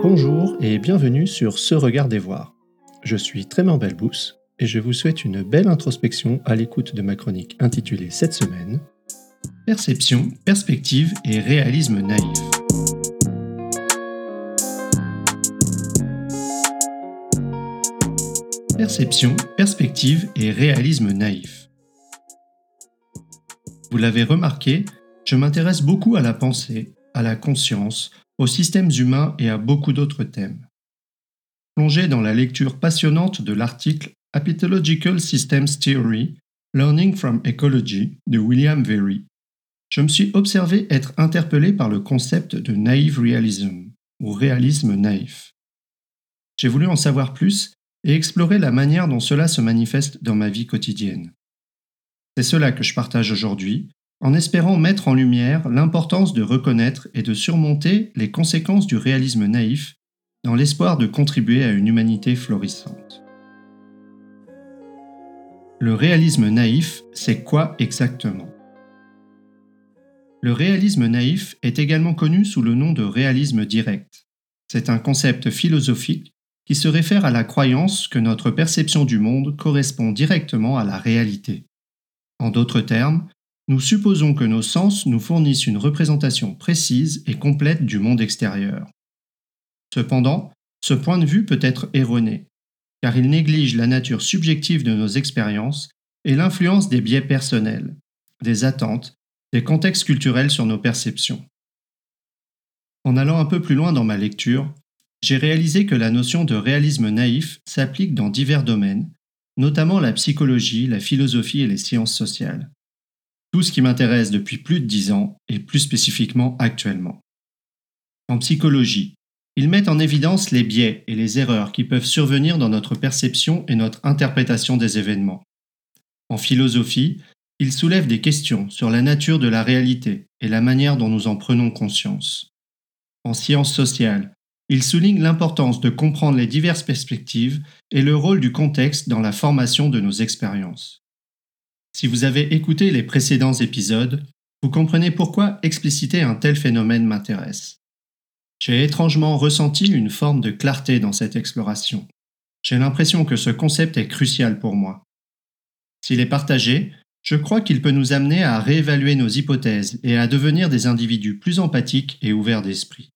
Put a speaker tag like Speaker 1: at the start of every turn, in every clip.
Speaker 1: Bonjour et bienvenue sur Ce Regard des Voir. Je suis Trément Belbous et je vous souhaite une belle introspection à l'écoute de ma chronique intitulée cette semaine Perception, perspective et réalisme naïf. Perception, perspective et réalisme naïf. Vous l'avez remarqué, je m'intéresse beaucoup à la pensée, à la conscience, aux systèmes humains et à beaucoup d'autres thèmes. Plongé dans la lecture passionnante de l'article Apitological Systems Theory, Learning from Ecology de William Very, je me suis observé être interpellé par le concept de naive realism, ou réalisme naïf. J'ai voulu en savoir plus et explorer la manière dont cela se manifeste dans ma vie quotidienne. C'est cela que je partage aujourd'hui, en espérant mettre en lumière l'importance de reconnaître et de surmonter les conséquences du réalisme naïf dans l'espoir de contribuer à une humanité florissante. Le réalisme naïf, c'est quoi exactement? Le réalisme naïf est également connu sous le nom de réalisme direct. C'est un concept philosophique qui se réfère à la croyance que notre perception du monde correspond directement à la réalité. En d'autres termes, nous supposons que nos sens nous fournissent une représentation précise et complète du monde extérieur. Cependant, ce point de vue peut être erroné, car il néglige la nature subjective de nos expériences et l'influence des biais personnels, des attentes, des contextes culturels sur nos perceptions. En allant un peu plus loin dans ma lecture, j'ai réalisé que la notion de réalisme naïf s'applique dans divers domaines, notamment la psychologie, la philosophie et les sciences sociales. Tout ce qui m'intéresse depuis plus de dix ans et plus spécifiquement actuellement. En psychologie, ils mettent en évidence les biais et les erreurs qui peuvent survenir dans notre perception et notre interprétation des événements. En philosophie, ils soulèvent des questions sur la nature de la réalité et la manière dont nous en prenons conscience. En sciences sociales, il souligne l'importance de comprendre les diverses perspectives et le rôle du contexte dans la formation de nos expériences. Si vous avez écouté les précédents épisodes, vous comprenez pourquoi expliciter un tel phénomène m'intéresse. J'ai étrangement ressenti une forme de clarté dans cette exploration. J'ai l'impression que ce concept est crucial pour moi. S'il est partagé, je crois qu'il peut nous amener à réévaluer nos hypothèses et à devenir des individus plus empathiques et ouverts d'esprit.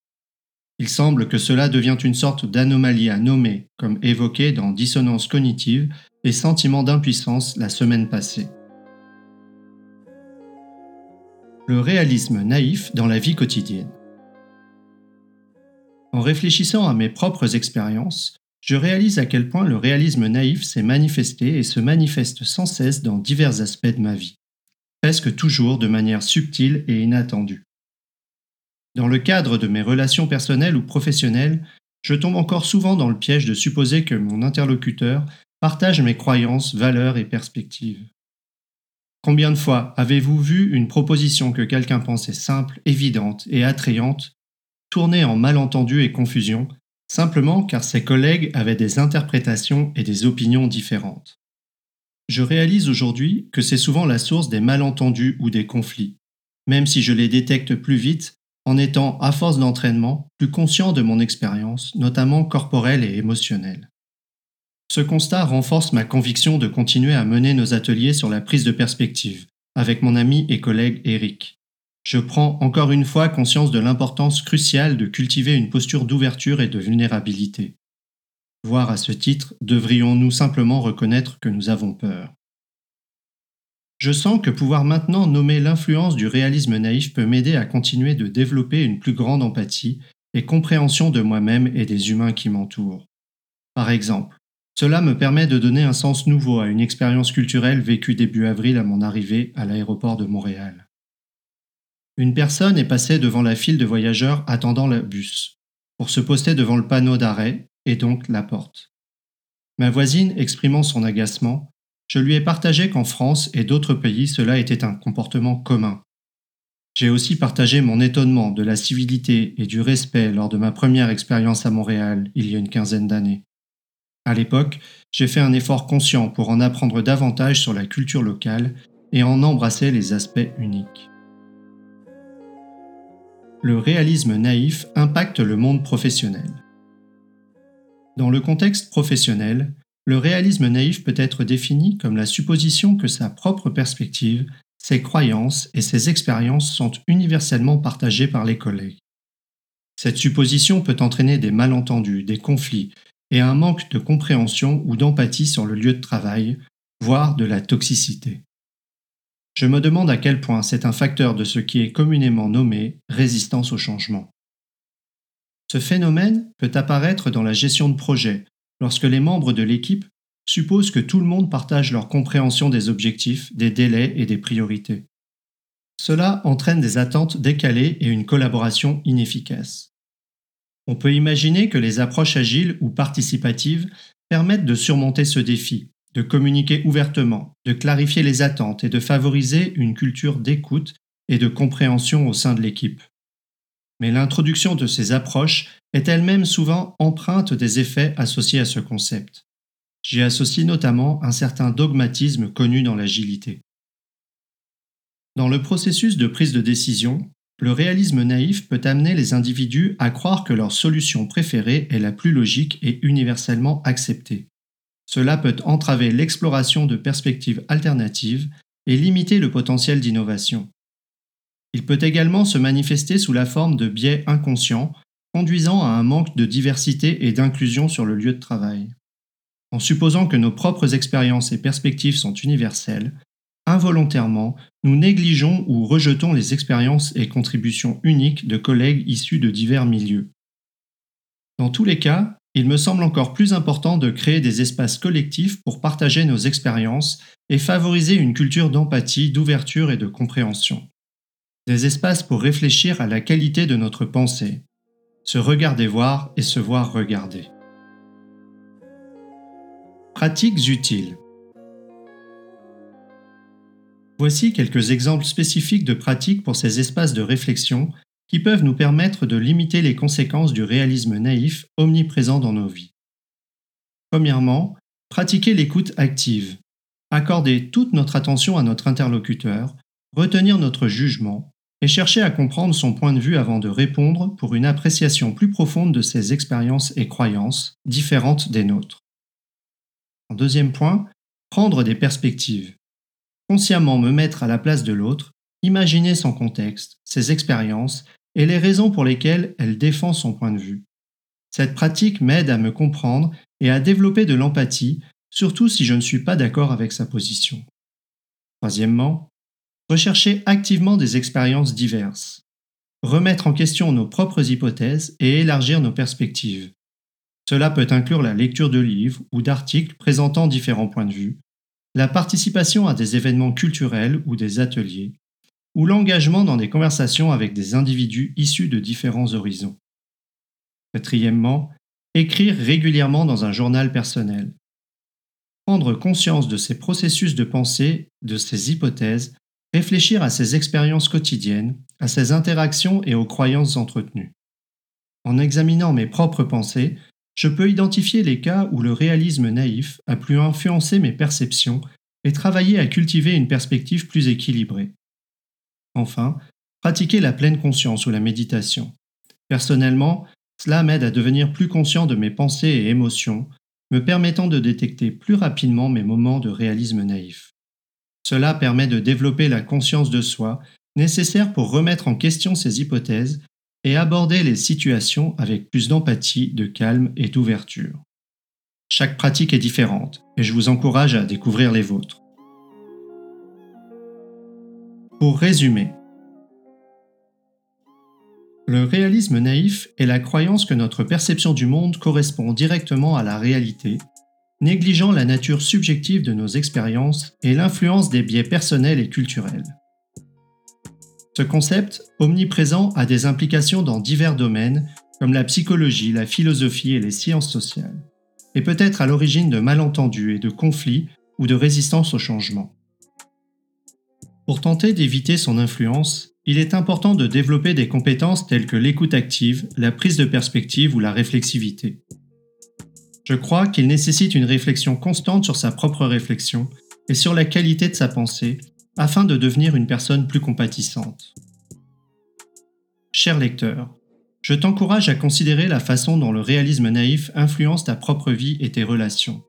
Speaker 1: Il semble que cela devient une sorte d'anomalie à nommer, comme évoqué dans Dissonance cognitive et Sentiment d'impuissance la semaine passée. Le réalisme naïf dans la vie quotidienne. En réfléchissant à mes propres expériences, je réalise à quel point le réalisme naïf s'est manifesté et se manifeste sans cesse dans divers aspects de ma vie, presque toujours de manière subtile et inattendue. Dans le cadre de mes relations personnelles ou professionnelles, je tombe encore souvent dans le piège de supposer que mon interlocuteur partage mes croyances, valeurs et perspectives. Combien de fois avez-vous vu une proposition que quelqu'un pensait simple, évidente et attrayante tourner en malentendu et confusion, simplement car ses collègues avaient des interprétations et des opinions différentes? Je réalise aujourd'hui que c'est souvent la source des malentendus ou des conflits, même si je les détecte plus vite en étant, à force d'entraînement, plus conscient de mon expérience, notamment corporelle et émotionnelle. Ce constat renforce ma conviction de continuer à mener nos ateliers sur la prise de perspective, avec mon ami et collègue Eric. Je prends encore une fois conscience de l'importance cruciale de cultiver une posture d'ouverture et de vulnérabilité. Voire à ce titre, devrions-nous simplement reconnaître que nous avons peur? Je sens que pouvoir maintenant nommer l'influence du réalisme naïf peut m'aider à continuer de développer une plus grande empathie et compréhension de moi-même et des humains qui m'entourent. Par exemple, cela me permet de donner un sens nouveau à une expérience culturelle vécue début avril à mon arrivée à l'aéroport de Montréal. Une personne est passée devant la file de voyageurs attendant le bus, pour se poster devant le panneau d'arrêt et donc la porte. Ma voisine, exprimant son agacement, je lui ai partagé qu'en France et d'autres pays cela était un comportement commun. J'ai aussi partagé mon étonnement de la civilité et du respect lors de ma première expérience à Montréal il y a une quinzaine d'années. À l'époque, j'ai fait un effort conscient pour en apprendre davantage sur la culture locale et en embrasser les aspects uniques. Le réalisme naïf impacte le monde professionnel. Dans le contexte professionnel, le réalisme naïf peut être défini comme la supposition que sa propre perspective, ses croyances et ses expériences sont universellement partagées par les collègues. Cette supposition peut entraîner des malentendus, des conflits et un manque de compréhension ou d'empathie sur le lieu de travail, voire de la toxicité. Je me demande à quel point c'est un facteur de ce qui est communément nommé résistance au changement. Ce phénomène peut apparaître dans la gestion de projet, lorsque les membres de l'équipe supposent que tout le monde partage leur compréhension des objectifs, des délais et des priorités. Cela entraîne des attentes décalées et une collaboration inefficace. On peut imaginer que les approches agiles ou participatives permettent de surmonter ce défi, de communiquer ouvertement, de clarifier les attentes et de favoriser une culture d'écoute et de compréhension au sein de l'équipe. Mais l'introduction de ces approches est elle-même souvent empreinte des effets associés à ce concept. J'y associe notamment un certain dogmatisme connu dans l'agilité. Dans le processus de prise de décision, le réalisme naïf peut amener les individus à croire que leur solution préférée est la plus logique et universellement acceptée. Cela peut entraver l'exploration de perspectives alternatives et limiter le potentiel d'innovation. Il peut également se manifester sous la forme de biais inconscients, conduisant à un manque de diversité et d'inclusion sur le lieu de travail. En supposant que nos propres expériences et perspectives sont universelles, involontairement, nous négligeons ou rejetons les expériences et contributions uniques de collègues issus de divers milieux. Dans tous les cas, il me semble encore plus important de créer des espaces collectifs pour partager nos expériences et favoriser une culture d'empathie, d'ouverture et de compréhension. Des espaces pour réfléchir à la qualité de notre pensée, se regarder voir et se voir regarder. Pratiques utiles. Voici quelques exemples spécifiques de pratiques pour ces espaces de réflexion qui peuvent nous permettre de limiter les conséquences du réalisme naïf omniprésent dans nos vies. Premièrement, pratiquer l'écoute active. Accorder toute notre attention à notre interlocuteur, retenir notre jugement et chercher à comprendre son point de vue avant de répondre pour une appréciation plus profonde de ses expériences et croyances différentes des nôtres. En deuxième point, prendre des perspectives. Consciemment me mettre à la place de l'autre, imaginer son contexte, ses expériences et les raisons pour lesquelles elle défend son point de vue. Cette pratique m'aide à me comprendre et à développer de l'empathie, surtout si je ne suis pas d'accord avec sa position. Troisièmement, rechercher activement des expériences diverses, remettre en question nos propres hypothèses et élargir nos perspectives. Cela peut inclure la lecture de livres ou d'articles présentant différents points de vue, la participation à des événements culturels ou des ateliers, ou l'engagement dans des conversations avec des individus issus de différents horizons. Quatrièmement, écrire régulièrement dans un journal personnel. Prendre conscience de ses processus de pensée, de ses hypothèses, réfléchir à ses expériences quotidiennes, à ses interactions et aux croyances entretenues. En examinant mes propres pensées, je peux identifier les cas où le réalisme naïf a pu influencer mes perceptions et travailler à cultiver une perspective plus équilibrée. Enfin, pratiquer la pleine conscience ou la méditation. Personnellement, cela m'aide à devenir plus conscient de mes pensées et émotions, me permettant de détecter plus rapidement mes moments de réalisme naïf. Cela permet de développer la conscience de soi nécessaire pour remettre en question ses hypothèses et aborder les situations avec plus d'empathie, de calme et d'ouverture. Chaque pratique est différente et je vous encourage à découvrir les vôtres. Pour résumer, le réalisme naïf est la croyance que notre perception du monde correspond directement à la réalité, négligeant la nature subjective de nos expériences et l'influence des biais personnels et culturels. Ce concept, omniprésent, a des implications dans divers domaines comme la psychologie, la philosophie et les sciences sociales, et peut être à l'origine de malentendus et de conflits ou de résistance au changement. Pour tenter d'éviter son influence, il est important de développer des compétences telles que l'écoute active, la prise de perspective ou la réflexivité. Je crois qu'il nécessite une réflexion constante sur sa propre réflexion et sur la qualité de sa pensée afin de devenir une personne plus compatissante. Cher lecteur, Je t'encourage à considérer la façon dont le réalisme naïf influence ta propre vie et tes relations.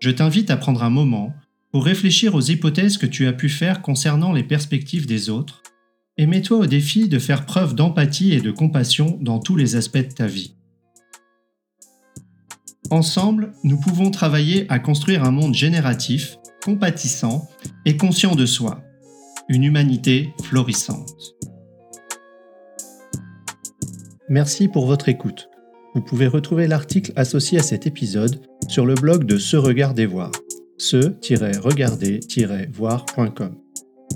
Speaker 1: Je t'invite à prendre un moment pour réfléchir aux hypothèses que tu as pu faire concernant les perspectives des autres et mets-toi au défi de faire preuve d'empathie et de compassion dans tous les aspects de ta vie. Ensemble, nous pouvons travailler à construire un monde génératif, compatissant et conscient de soi, une humanité florissante. Merci pour votre écoute. Vous pouvez retrouver l'article associé à cet épisode sur le blog de Se Regarder Voir, se-regarder-voir.com.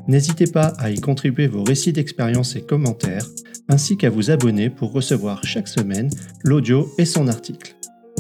Speaker 1: N'hésitez pas à y contribuer vos récits d'expérience et commentaires, ainsi qu'à vous abonner pour recevoir chaque semaine l'audio et son article.